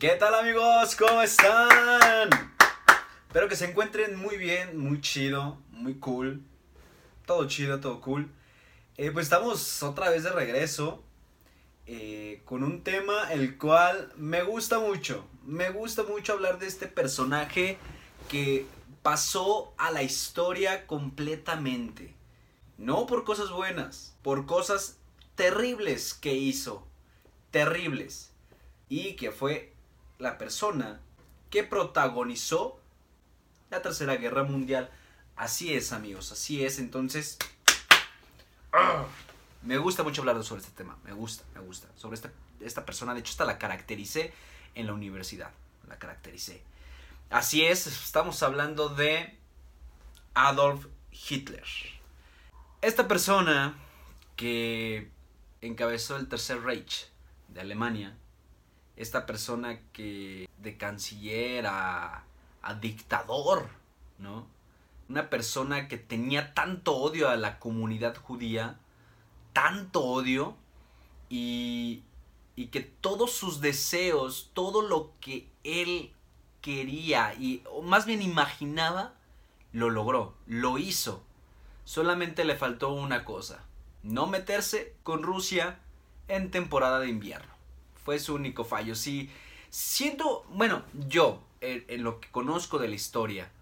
¿Qué tal amigos? ¿Cómo están? Espero que se encuentren muy bien, muy chido, muy cool. Todo chido, todo cool. Eh, pues estamos otra vez de regreso eh, con un tema el cual me gusta mucho. Me gusta mucho hablar de este personaje que pasó a la historia completamente. No por cosas buenas, por cosas terribles que hizo. Terribles. Y que fue la persona que protagonizó la Tercera Guerra Mundial. Así es, amigos, así es. Entonces, me gusta mucho hablar sobre este tema. Me gusta, me gusta. Sobre esta, esta persona. De hecho, hasta la caractericé en la universidad. La caractericé. Así es, estamos hablando de Adolf Hitler. Esta persona que encabezó el Tercer Reich de Alemania esta persona que de canciller a, dictador, ¿no? Una persona que tenía tanto odio a la comunidad judía, tanto odio, y, y que todos sus deseos, todo lo que él quería, y o más bien imaginaba, lo logró, lo hizo. Solamente le faltó una cosa, no meterse con Rusia en temporada de invierno fue su único fallo. Si siento, bueno, yo, en, lo que conozco de la historia,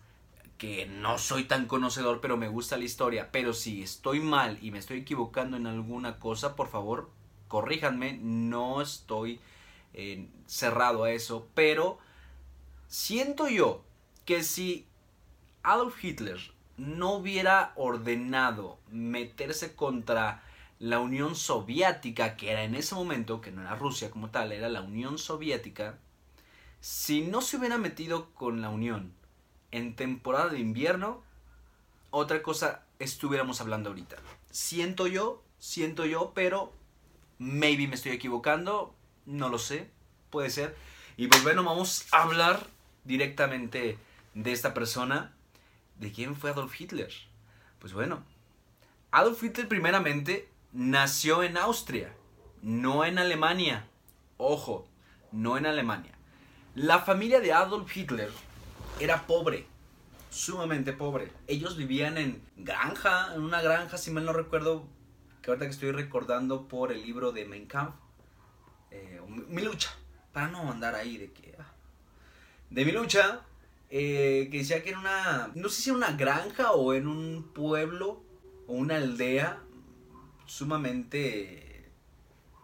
que no soy tan conocedor, pero me gusta la historia, pero si estoy mal y me estoy equivocando en alguna cosa, por favor, corríjanme, no estoy eh, cerrado a eso, pero siento yo que si Adolf Hitler no hubiera ordenado meterse contra la Unión Soviética, que era en ese momento, que no era Rusia como tal, era la Unión Soviética, si no se hubiera metido con la Unión en temporada de invierno, otra cosa estuviéramos hablando ahorita. Siento yo, siento yo, pero maybe me estoy equivocando, no lo sé, puede ser. Y pues bueno, vamos a hablar directamente de esta persona. ¿De quién fue Adolf Hitler? Pues bueno, Adolf Hitler primeramente nació en Austria, no en Alemania. Ojo, no en Alemania. La familia de Adolf Hitler era pobre, sumamente pobre. Ellos vivían en granja, en una granja, si mal no recuerdo, que ahorita que estoy recordando por el libro de Mein Kampf, eh, mi lucha, para no andar ahí de que... Ah. de mi lucha, eh, que decía que era una, no sé si era una granja o en un pueblo o una aldea sumamente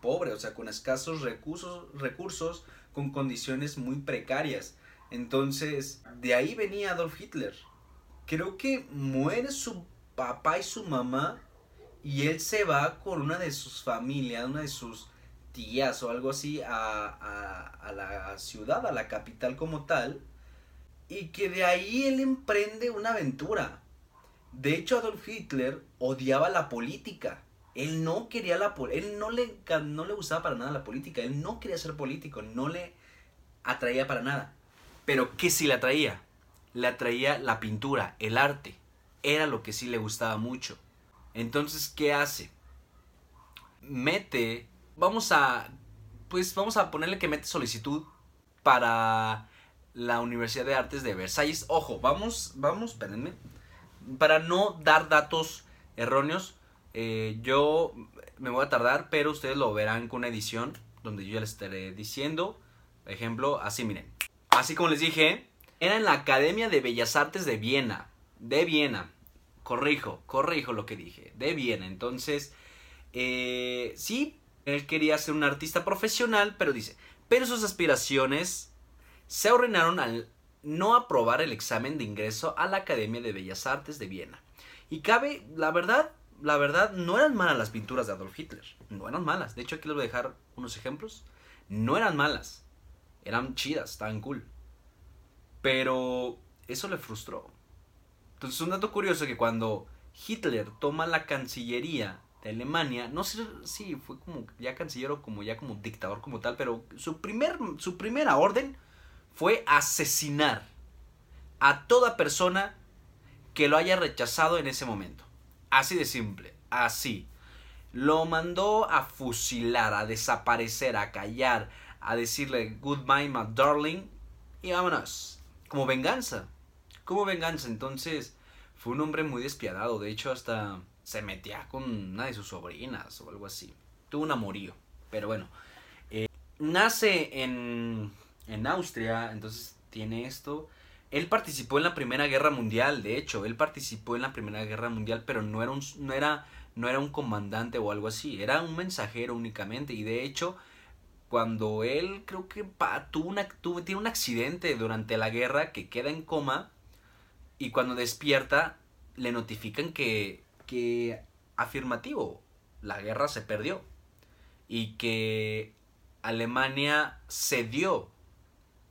pobre, o sea, con escasos recursos, recursos, con condiciones muy precarias. Entonces, de ahí venía Adolf Hitler. Creo que muere su papá y su mamá y él se va con una de sus familias, una de sus tías o algo así a, a, la ciudad, a la capital como tal, y que de ahí él emprende una aventura. De hecho, Adolf Hitler odiaba la política. Él no quería la él no le, no le gustaba para nada la política, él no quería ser político, no le atraía para nada. Pero ¿qué sí le atraía? Le atraía la pintura, el arte. Era lo que sí le gustaba mucho. Entonces, ¿qué hace? Mete, vamos a, pues vamos a ponerle que mete solicitud para la Universidad de Artes de Versalles. Ojo, vamos, vamos, espérenme. Para no dar datos erróneos, eh, yo me voy a tardar, pero ustedes lo verán con una edición donde yo ya les estaré diciendo. Ejemplo, así miren. Así como les dije, era en la Academia de Bellas Artes de Viena. De Viena. Corrijo, corrijo lo que dije. De Viena. Entonces, eh, sí, él quería ser un artista profesional, pero dice, pero sus aspiraciones se ordenaron al no aprobar el examen de ingreso a la Academia de Bellas Artes de Viena. Y cabe, la verdad, la verdad, no eran malas las pinturas de Adolf Hitler. No eran malas. De hecho, aquí les voy a dejar unos ejemplos. No eran malas. Eran chidas, estaban cool. Pero eso le frustró. Entonces, un dato curioso que cuando Hitler toma la cancillería de Alemania, no sé si fue como ya canciller o como ya como dictador como tal, pero su, primer, su primera orden fue asesinar a toda persona que lo haya rechazado en ese momento. Así de simple, así. Lo mandó a fusilar, a desaparecer, a callar, a decirle goodbye my darling y vámonos. Como venganza. Como venganza. Entonces fue un hombre muy despiadado. De hecho hasta se metía con una de sus sobrinas o algo así. Tuvo un amorío. Pero bueno. Eh, nace en, en Austria. Entonces tiene esto. Él participó en la Primera Guerra Mundial, de hecho, él participó en la Primera Guerra Mundial, pero no era un, no era, no era un comandante o algo así, era un mensajero únicamente. Y de hecho, cuando él creo que tuvo, una, tuvo tiene un accidente durante la guerra que queda en coma y cuando despierta le notifican que, que afirmativo, la guerra se perdió y que Alemania cedió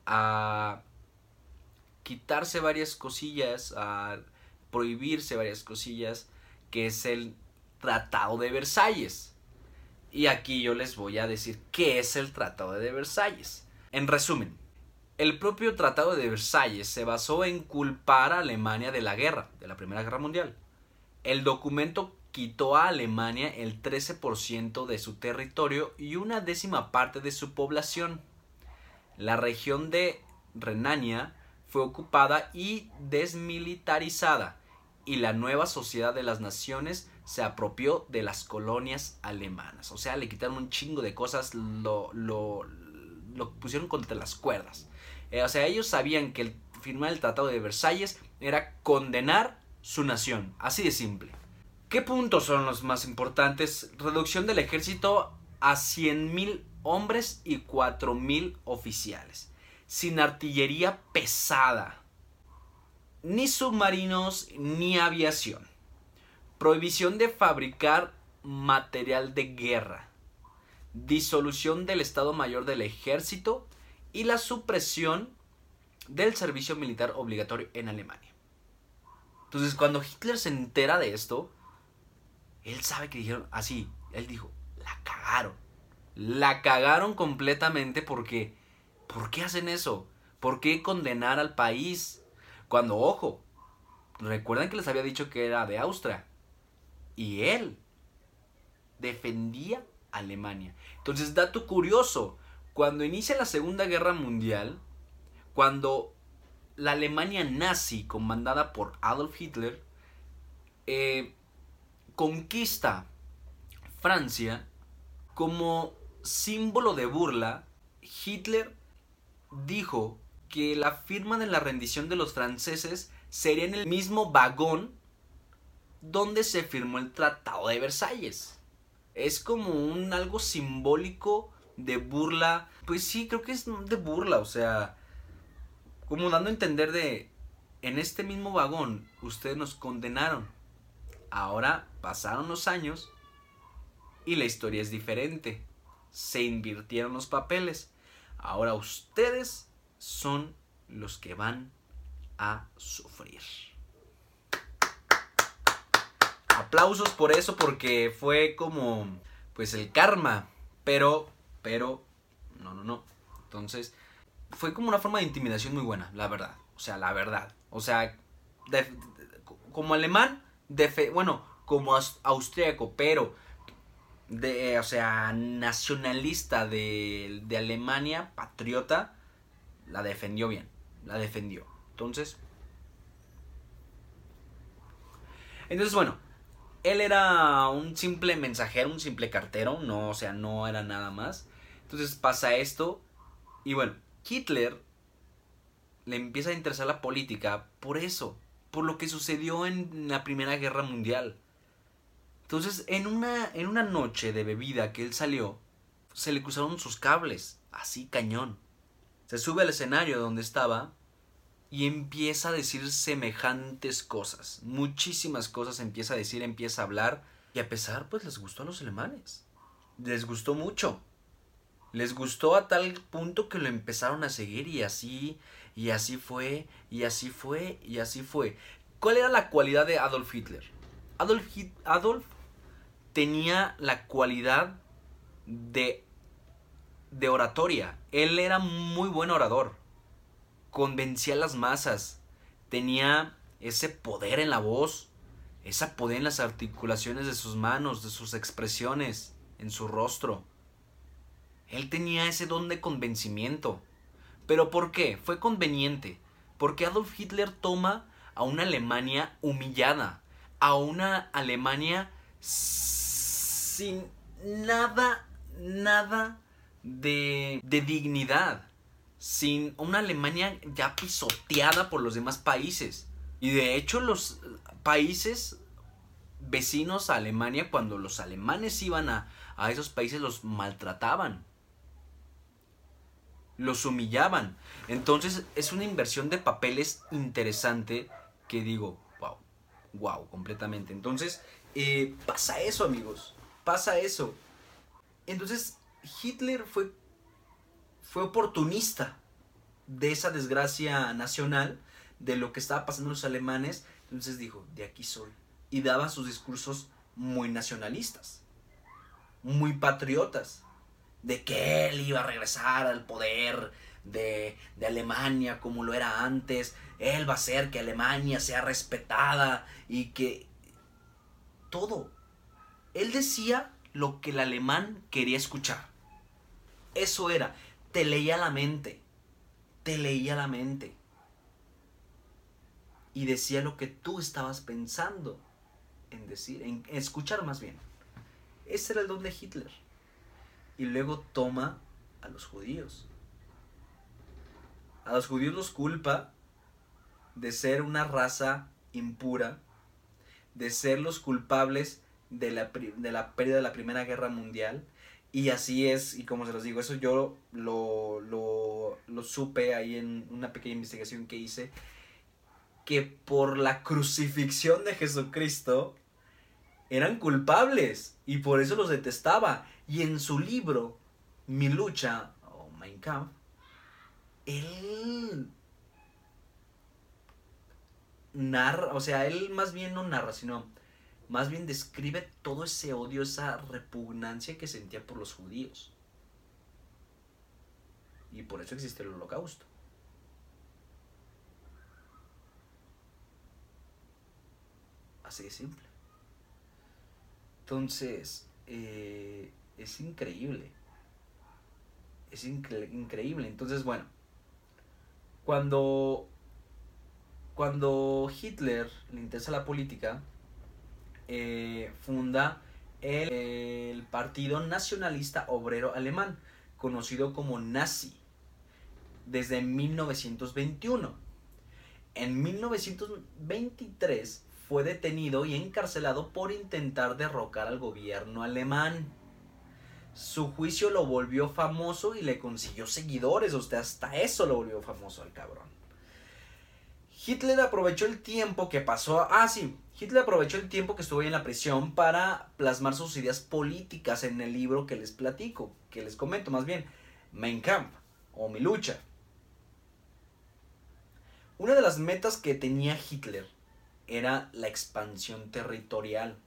a quitarse varias cosillas, a prohibirse varias cosillas, que es el Tratado de Versalles. Y aquí yo les voy a decir qué es el Tratado de Versalles. En resumen, el propio Tratado de Versalles se basó en culpar a Alemania de la guerra, de la Primera Guerra Mundial. El documento quitó a Alemania el 13% de su territorio y una décima parte de su población. La región de Renania fue ocupada y desmilitarizada, y la nueva sociedad de las naciones se apropió de las colonias alemanas. O sea, le quitaron un chingo de cosas, lo, lo, lo pusieron contra las cuerdas. Eh, o sea, ellos sabían que firmar el Tratado de Versalles era condenar su nación, así de simple. ¿Qué puntos son los más importantes? Reducción del ejército a 100.000 hombres y 4.000 oficiales sin artillería pesada, ni submarinos ni aviación. Prohibición de fabricar material de guerra. Disolución del Estado Mayor del Ejército y la supresión del servicio militar obligatorio en Alemania. Entonces, cuando Hitler se entera de esto, él sabe que dijeron así, él dijo, la cagaron. La cagaron completamente porque ¿Por qué hacen eso? ¿Por qué condenar al país? Cuando, ojo, recuerden que les había dicho que era de Austria. Y él defendía a Alemania. Entonces, dato curioso, cuando inicia la Segunda Guerra Mundial, cuando la Alemania nazi, comandada por Adolf Hitler, eh, conquista Francia, como símbolo de burla, Hitler dijo que la firma de la rendición de los franceses sería en el mismo vagón donde se firmó el Tratado de Versalles. Es como un algo simbólico de burla. Pues sí, creo que es de burla, o sea, como dando a entender de en este mismo vagón ustedes nos condenaron. Ahora pasaron los años y la historia es diferente. Se invirtieron los papeles. Ahora ustedes son los que van a sufrir. Aplausos por eso porque fue como pues el karma, pero pero no, no, no. Entonces, fue como una forma de intimidación muy buena, la verdad. O sea, la verdad. O sea, como alemán, bueno, como austríaco, pero de, o sea, nacionalista de, de Alemania, patriota, la defendió bien, la defendió. Entonces, entonces bueno, él era un simple mensajero, un simple cartero, no, o sea, no era nada más. Entonces pasa esto y bueno, Hitler le empieza a interesar la política por eso, por lo que sucedió en la Primera Guerra Mundial. Entonces, en una, en una noche de bebida que él salió, se le cruzaron sus cables, así cañón. Se sube al escenario donde estaba y empieza a decir semejantes cosas. Muchísimas cosas empieza a decir, empieza a hablar. Y a pesar, pues les gustó a los alemanes. Les gustó mucho. Les gustó a tal punto que lo empezaron a seguir y así, y así fue, y así fue, y así fue. ¿Cuál era la cualidad de Adolf Hitler? Adolf, Adolf tenía la cualidad de, de oratoria. Él era muy buen orador. Convencía a las masas. Tenía ese poder en la voz, ese poder en las articulaciones de sus manos, de sus expresiones, en su rostro. Él tenía ese don de convencimiento. ¿Pero por qué? Fue conveniente. Porque Adolf Hitler toma a una Alemania humillada, a una Alemania sin nada, nada de, de dignidad, sin una Alemania ya pisoteada por los demás países. Y de hecho los países vecinos a Alemania, cuando los alemanes iban a, a esos países, los maltrataban los humillaban. Entonces es una inversión de papeles interesante que digo, wow, wow, completamente. Entonces eh, pasa eso, amigos, pasa eso. Entonces Hitler fue, fue oportunista de esa desgracia nacional, de lo que estaba pasando los alemanes. Entonces dijo, de aquí soy. Y daba sus discursos muy nacionalistas, muy patriotas de que él iba a regresar al poder de, de, Alemania como lo era antes. Él va a hacer que Alemania sea respetada y que todo. Él decía lo que el alemán quería escuchar. Eso era. Te leía la mente. Te leía la mente. Y decía lo que tú estabas pensando en decir, en escuchar más bien. Ese era el don de Hitler y luego toma a los judíos. A los judíos los culpa de ser una raza impura, de ser los culpables de la, de la pérdida de la Primera Guerra Mundial. Y así es, y como se los digo, eso yo lo, lo, lo supe ahí en una pequeña investigación que hice, que por la crucifixión de Jesucristo eran culpables y por eso los detestaba. Y en su libro, Mi lucha, o Mein Kampf, él narra, o sea, él más bien no narra, sino más bien describe todo ese odio, esa repugnancia que sentía por los judíos. Y por eso existe el holocausto. Así de simple. Entonces, eh, es increíble. Es increíble. Entonces, bueno, cuando, cuando Hitler le interesa la política, eh, funda el, el, Partido Nacionalista Obrero Alemán, conocido como Nazi, desde 1921. En 1923 fue detenido y encarcelado por intentar derrocar al gobierno alemán. Su juicio lo volvió famoso y le consiguió seguidores, o sea, hasta eso lo volvió famoso al cabrón. Hitler aprovechó el tiempo que pasó. Ah, sí. Hitler aprovechó el tiempo que estuvo en la prisión para plasmar sus ideas políticas en el libro que les platico, que les comento más bien, Mein Kampf o Mi lucha. Una de las metas que tenía Hitler era la expansión territorial.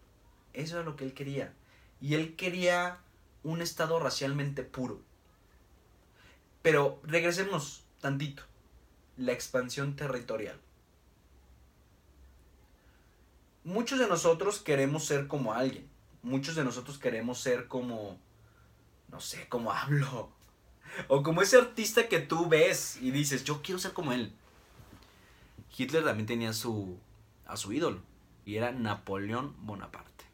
Eso era lo que él quería. Y él quería un estado racialmente puro. Pero regresemos tantito. La expansión territorial. Muchos de nosotros queremos ser como alguien. Muchos de nosotros queremos ser como... No sé, cómo hablo. O como ese artista que tú ves y dices, yo quiero ser como él. Hitler también tenía su, a su ídolo y era Napoleón Bonaparte.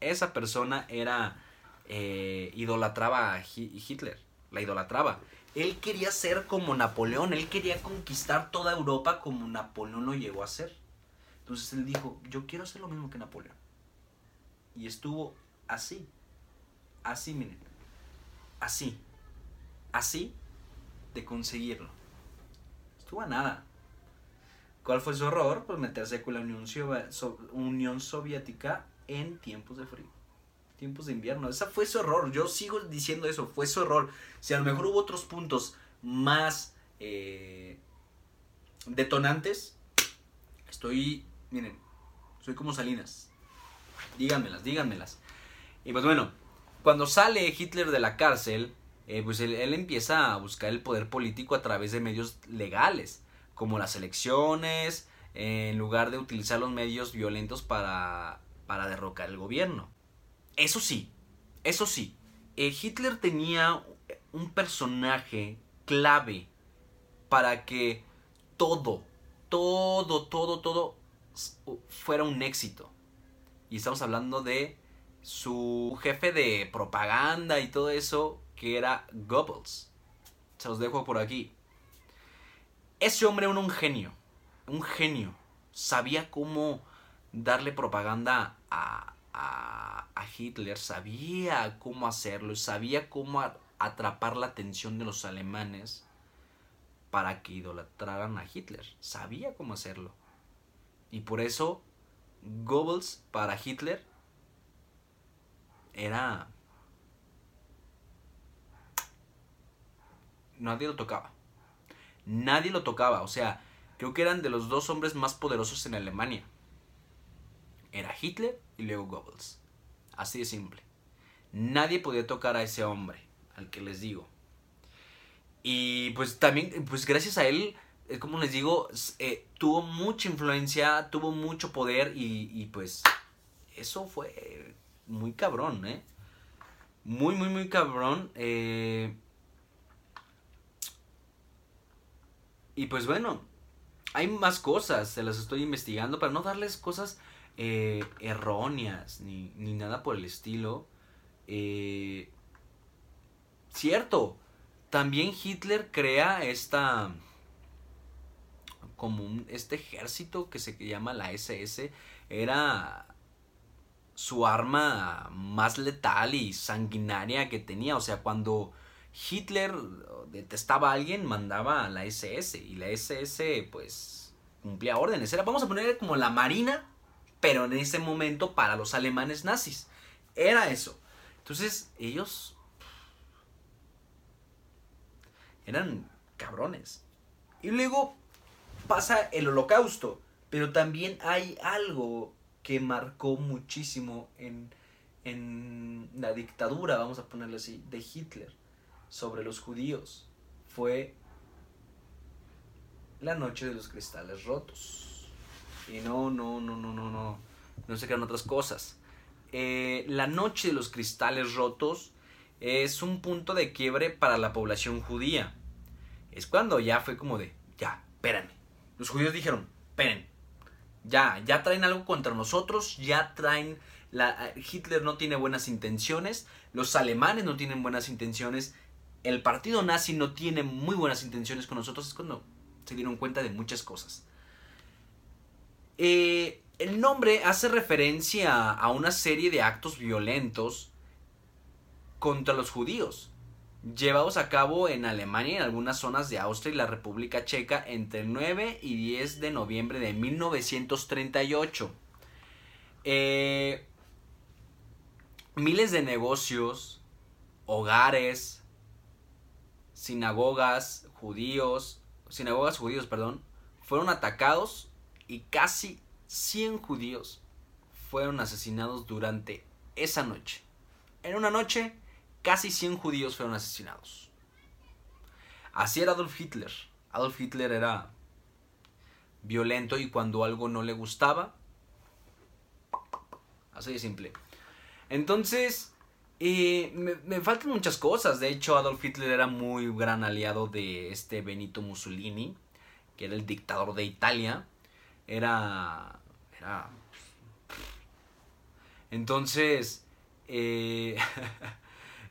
Esa persona era eh, idolatraba a Hitler, la idolatraba. Él quería ser como Napoleón, él quería conquistar toda Europa como Napoleón lo llegó a ser. Entonces él dijo, yo quiero hacer lo mismo que Napoleón. Y estuvo así, así, miren, así, así de conseguirlo. Estuvo a nada. ¿Cuál fue su error? Pues meterse con la Unión, Soviética en tiempos de frío. Tiempos de invierno. Ese fue su error. Yo sigo diciendo eso. Fue su error. Si a lo mejor hubo otros puntos más eh, detonantes, estoy, miren, soy como Salinas. Díganmelas, díganmelas. Y pues bueno, cuando sale Hitler de la cárcel, eh, pues él, empieza a buscar el poder político a través de medios legales como las elecciones, en lugar de utilizar los medios violentos para, derrocar el gobierno. Eso sí, eso sí, eh, Hitler tenía un personaje clave para que todo, todo, todo, todo fuera un éxito. Y estamos hablando de su jefe de propaganda y todo eso, que era Goebbels. Se los dejo por aquí. Ese hombre era un genio, un genio. Sabía cómo darle propaganda a, a, a Hitler, sabía cómo hacerlo, sabía cómo atrapar la atención de los alemanes para que idolatraran a Hitler. Sabía cómo hacerlo. Y por eso Goebbels para Hitler era... Nadie lo tocaba. Nadie lo tocaba. O sea, creo que eran de los dos hombres más poderosos en Alemania. Era Hitler y luego Goebbels. Así de simple. Nadie podía tocar a ese hombre, al que les digo. Y pues también, pues gracias a él, eh, como les digo, eh, tuvo mucha influencia, tuvo mucho poder y, y, pues eso fue muy cabrón, ¿eh? Muy, muy, muy cabrón. Eh, y pues bueno, hay más cosas, se las estoy investigando para no darles cosas eh, erróneas ni, ni, nada por el estilo. Eh, cierto, también Hitler crea esta como un, este ejército que se llama la SS era su arma más letal y sanguinaria que tenía. O sea, cuando Hitler detestaba a alguien, mandaba a la SS. Y la SS, pues, cumplía órdenes. Era, vamos a poner como la marina, pero en ese momento para los alemanes nazis. Era eso. Entonces, ellos eran cabrones. Y luego pasa el holocausto. Pero también hay algo que marcó muchísimo en, en la dictadura, vamos a ponerle así, de Hitler sobre los judíos. Fue la noche de los cristales rotos. Y no, no, no, no, no, no. No se crean otras cosas. Eh, la noche de los cristales rotos es un punto de quiebre para la población judía. Es cuando ya fue como de, ya, espérenme. Los judíos dijeron, esperen, ya, ya traen algo contra nosotros, ya traen... La, Hitler no tiene buenas intenciones, los alemanes no tienen buenas intenciones, el partido nazi no tiene muy buenas intenciones con nosotros, es cuando se dieron cuenta de muchas cosas. Eh, el nombre hace referencia a una serie de actos violentos contra los judíos llevados a cabo en Alemania y en algunas zonas de Austria y la República Checa entre el 9 y 10 de noviembre de 1938. Eh, miles de negocios, hogares, sinagogas judíos, sinagogas judíos, perdón, fueron atacados y casi 100 judíos fueron asesinados durante esa noche. En una noche casi 100 judíos fueron asesinados. Así era Adolf Hitler. Adolf Hitler era violento y cuando algo no le gustaba, así de simple. Entonces, eh, me, faltan muchas cosas. De hecho, Adolf Hitler era muy gran aliado de este Benito Mussolini, que era el dictador de Italia. Era... Era... Entonces, eh,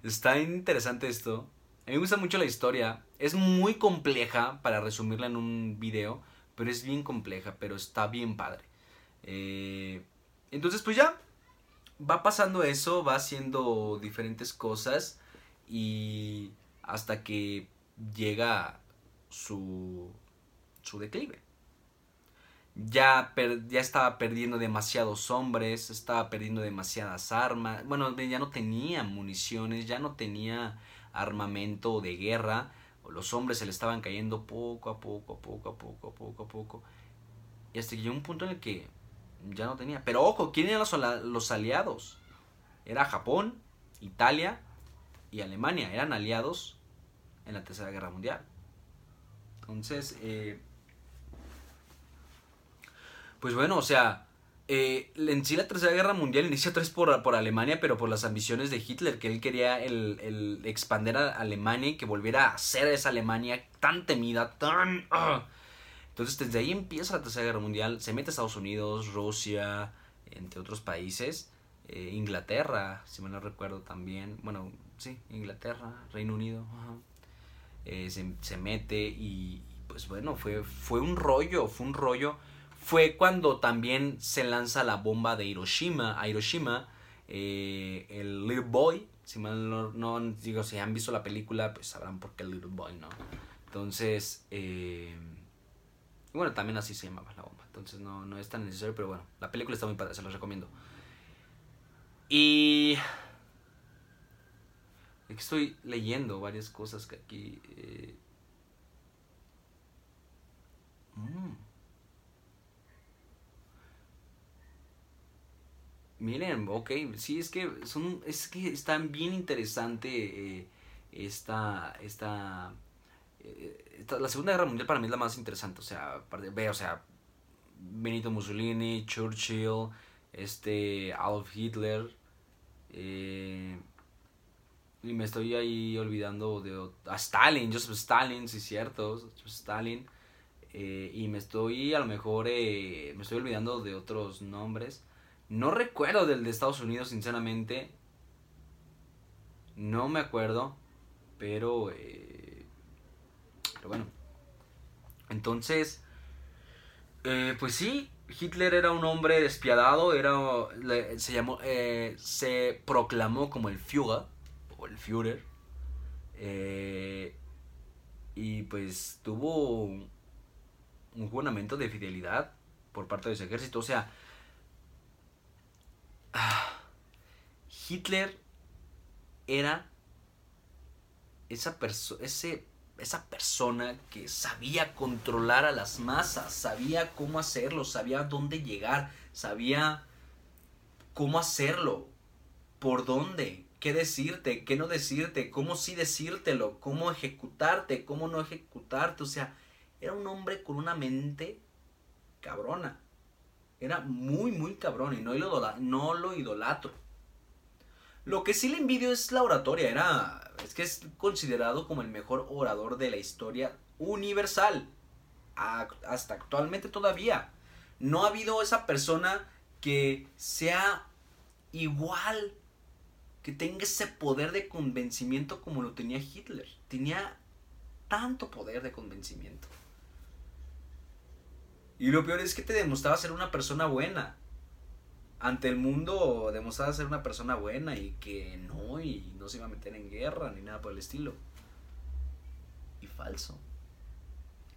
Está interesante esto. A mí me gusta mucho la historia. Es muy compleja para resumirla en un video, pero es bien compleja, pero está bien padre. Eh, entonces, pues ya, va pasando eso, va haciendo diferentes cosas y hasta que llega su, su declive ya, ya estaba perdiendo demasiados hombres, estaba perdiendo demasiadas armas, bueno, ya no tenía municiones, ya no tenía armamento de guerra, los hombres se le estaban cayendo poco a poco, a poco, a poco, a poco, a poco, y hasta que llegó un punto en el que ya no tenía. Pero ojo, ¿quién eran los, los aliados? Era Japón, Italia y Alemania, eran aliados en la Tercera Guerra Mundial. Entonces, eh, pues bueno, o sea, eh, en sí la Tercera Guerra Mundial inicia vez por, por Alemania, pero por las ambiciones de Hitler, que él quería el, el expander a Alemania y que volviera a ser esa Alemania tan temida, tan... ah. Entonces desde ahí empieza la Tercera Guerra Mundial, se mete a Estados Unidos, Rusia, entre otros países, eh, Inglaterra, si mal no recuerdo también, bueno, sí, Inglaterra, Reino Unido. Eh, se, se mete y pues bueno, fue, fue un rollo, fue un rollo fue cuando también se lanza la bomba de Hiroshima a Hiroshima eh, el Little Boy si mal no, no, digo si han visto la película pues sabrán por qué Little Boy no entonces eh, bueno también así se llamaba la bomba entonces no, no es tan necesario pero bueno la película está muy padre se los recomiendo y estoy leyendo varias cosas que aquí eh, mm. Miren, ok, sí, es que son, es que están bien interesante eh, esta, esta, eh, la Segunda Guerra Mundial para mí es la más interesante, o sea, ve, o sea, Benito Mussolini, Churchill, este, Adolf Hitler, eh, y me estoy ahí olvidando de Stalin, Joseph Stalin, sí cierto, Stalin, eh, y me estoy a lo mejor, eh, me estoy olvidando de otros nombres, no recuerdo del de Estados Unidos, sinceramente. No me acuerdo. Pero... Eh, pero bueno. Entonces... Eh, pues sí, Hitler era un hombre despiadado. Era, se llamó... Eh, se proclamó como el Führer. O el Führer. Eh, y pues tuvo un, un juramento de fidelidad por parte de su ejército. O sea, Hitler era esa, ese, esa persona que sabía controlar a las masas, sabía cómo hacerlo, sabía dónde llegar, sabía cómo hacerlo, por dónde, qué decirte, qué no decirte, cómo sí decírtelo, cómo ejecutarte, cómo no ejecutarte. O sea, era un hombre con una mente cabrona. Era muy, muy cabrón y no lo, no lo idolatro. Lo que sí le envidio es la oratoria. Era, es que es considerado como el mejor orador de la historia universal. hasta actualmente todavía. No ha habido esa persona que sea igual, que tenga ese poder de convencimiento como lo tenía Hitler. Tenía tanto poder de convencimiento. Y lo peor es que te demostraba ser una persona buena. Ante el mundo demostraba ser una persona buena y que no, y no se iba a meter en guerra ni nada por el estilo. Y falso.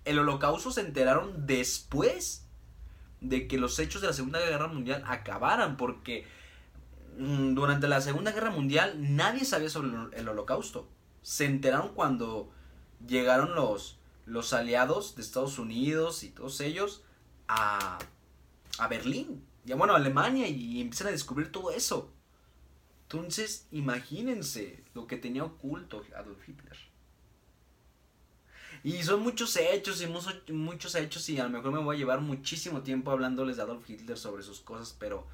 El holocausto se enteraron después de que los hechos de la Segunda Guerra Mundial acabaran, porque mm, durante la Segunda Guerra Mundial nadie sabía sobre el holocausto. Se enteraron cuando llegaron los, los aliados de Estados Unidos y todos ellos a, a Berlín, ya bueno, a Alemania y empiezan a descubrir todo eso. Entonces, imagínense lo que tenía oculto Adolf Hitler. Y son muchos hechos y muchos hechos y a lo mejor me voy a llevar muchísimo tiempo hablándoles de Adolf Hitler sobre sus cosas, pero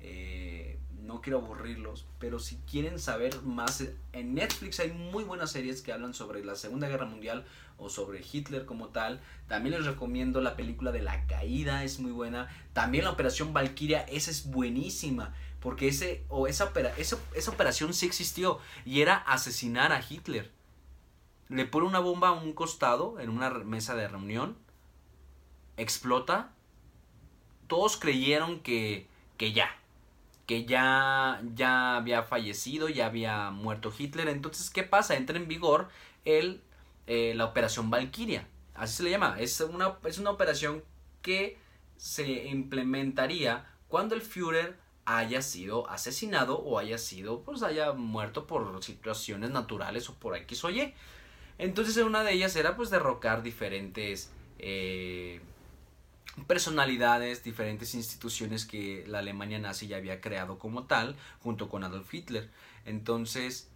eh, no quiero aburrirlos. Pero si quieren saber más, en Netflix hay muy buenas series que hablan sobre la Segunda Guerra Mundial o sobre Hitler como tal. También les recomiendo la película de La Caída, es muy buena. También la Operación Valkyria, esa es buenísima. Porque ese, o esa, esa, operación sí existió y era asesinar a Hitler. Le pone una bomba a un costado en una mesa de reunión. Explota. Todos creyeron que, que ya, que ya, ya había fallecido, ya había muerto Hitler. Entonces, ¿qué pasa? Entra en vigor el eh, la operación Valkyria. Así se le llama. Es una, es una operación que se implementaría cuando el Führer haya sido asesinado o haya sido, pues haya muerto por situaciones naturales o por X o Y. Entonces una de ellas era pues derrocar diferentes eh, personalidades, diferentes instituciones que la Alemania nazi ya había creado como tal, junto con Adolf Hitler. Entonces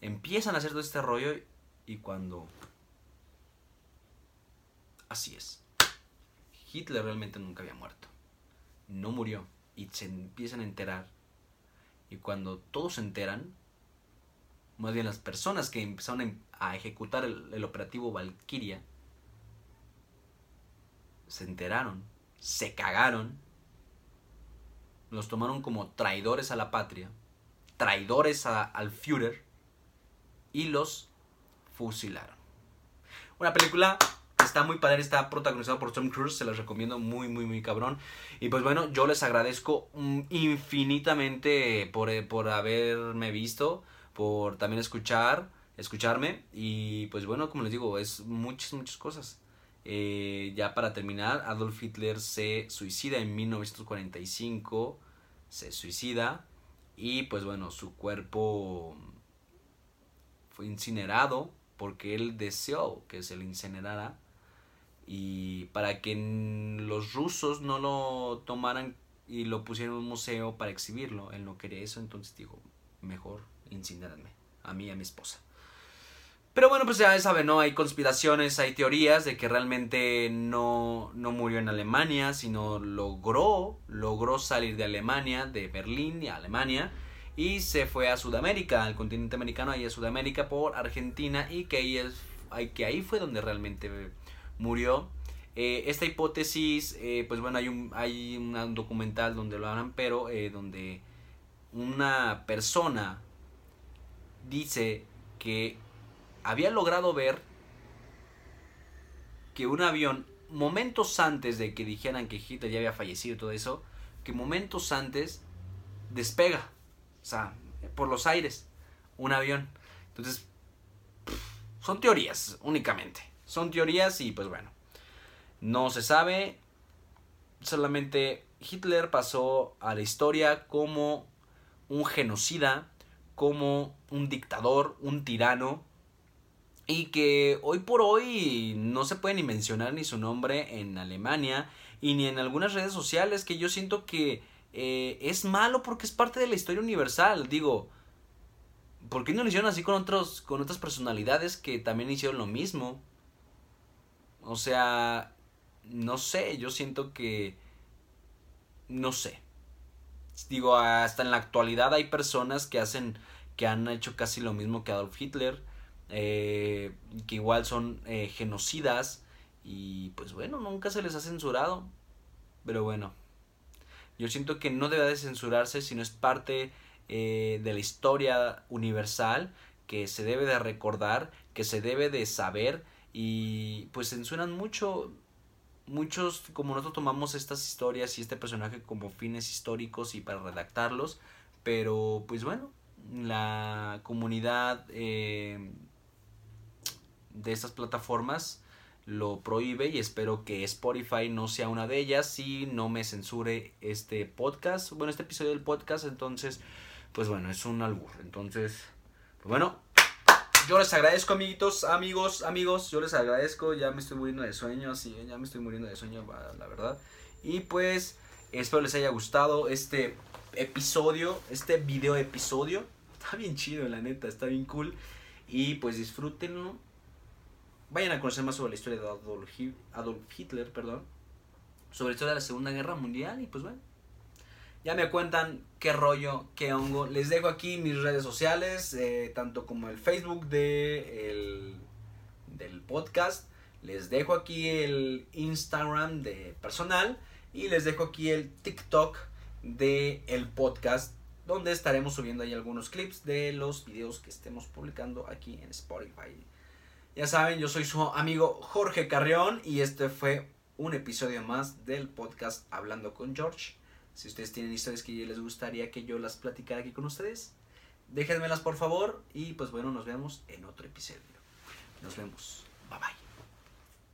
empiezan a hacer todo este rollo y cuando... Así es. Hitler realmente nunca había muerto. no murió y se empiezan a enterar. Y cuando todos se enteran, más bien las personas que empezaron a ejecutar el, operativo Valkyria, se enteraron, se cagaron, los tomaron como traidores a la patria, traidores al Führer y los fusilaron. Una película está muy padre, está protagonizada por Tom Cruise, se las recomiendo muy, muy, muy cabrón. Y pues bueno, yo les agradezco infinitamente por, eh, por haberme visto, por también escuchar, escucharme. Y pues bueno, como les digo, es muchas, muchas cosas. Eh, ya para terminar, Adolf Hitler se suicida en 1945, se suicida y pues bueno, su cuerpo fue incinerado porque él deseó que se le incinerara y para que los rusos no lo tomaran y lo pusieran en un museo para exhibirlo. Él no quería eso, entonces dijo, mejor incineradme a mí y a mi esposa. Pero bueno, pues ya saben, ¿no? Hay conspiraciones, hay teorías de que realmente no, no murió en Alemania, sino logró, logró salir de Alemania, de Berlín y Alemania, y se fue a Sudamérica, al continente americano, ahí a Sudamérica por Argentina, y que ahí, es, que ahí fue donde realmente murió. Eh, esta hipótesis, eh, pues bueno, hay un, hay un documental donde lo hablan, pero eh, donde una persona dice que había logrado ver que un avión, momentos antes de que dijeran que Hitler ya había fallecido y todo eso, que momentos antes despega, sea, por los aires, un avión. Entonces, son teorías únicamente. Son teorías y pues bueno, no se sabe. Solamente Hitler pasó a la historia como un genocida, como un dictador, un tirano, y que hoy por hoy no se puede ni mencionar ni su nombre en Alemania y ni en algunas redes sociales que yo siento que eh, es malo porque es parte de la historia universal. Digo, ¿por qué no lo hicieron así con, otros, con otras personalidades que también hicieron lo mismo? O sea, no sé, yo siento que... No sé. Digo, hasta en la actualidad hay personas que hacen, que han hecho casi lo mismo que Adolf Hitler, eh, que igual son eh, genocidas y pues bueno, nunca se les ha censurado. Pero bueno, yo siento que no debe de censurarse, sino es parte eh, de la historia universal que se debe de recordar, que se debe de saber y pues censuran mucho muchos como nosotros tomamos estas historias y este personaje como fines históricos y para redactarlos pero pues bueno la comunidad eh, de estas plataformas lo prohíbe y espero que Spotify no sea una de ellas y no me censure este podcast bueno este episodio del podcast entonces pues bueno es un albur entonces pues bueno yo les agradezco, amiguitos, amigos, amigos. Yo les agradezco. Ya me estoy muriendo de sueño, así, ya me estoy muriendo de sueño, la verdad. Y pues, espero les haya gustado este episodio, este video episodio. Está bien chido, la neta, está bien cool. Y pues disfrútenlo. Vayan a conocer más sobre la historia de Adolf Hitler, perdón. Sobre la historia de la Segunda Guerra Mundial. Y pues bueno, ya me cuentan qué rollo, qué hongo. Les dejo aquí mis redes sociales, eh, tanto como el Facebook de el, del podcast. Les dejo aquí el Instagram de personal y les dejo aquí el TikTok de el podcast donde estaremos subiendo ahí algunos clips de los videos que estemos publicando aquí en Spotify. Ya saben, yo soy su amigo Jorge Carrión y este fue un episodio más del podcast Hablando con George. Si ustedes tienen historias que les gustaría que yo las platicara aquí con ustedes, déjenmelas por favor. Y pues bueno, nos vemos en otro episodio. Nos vemos. Bye bye.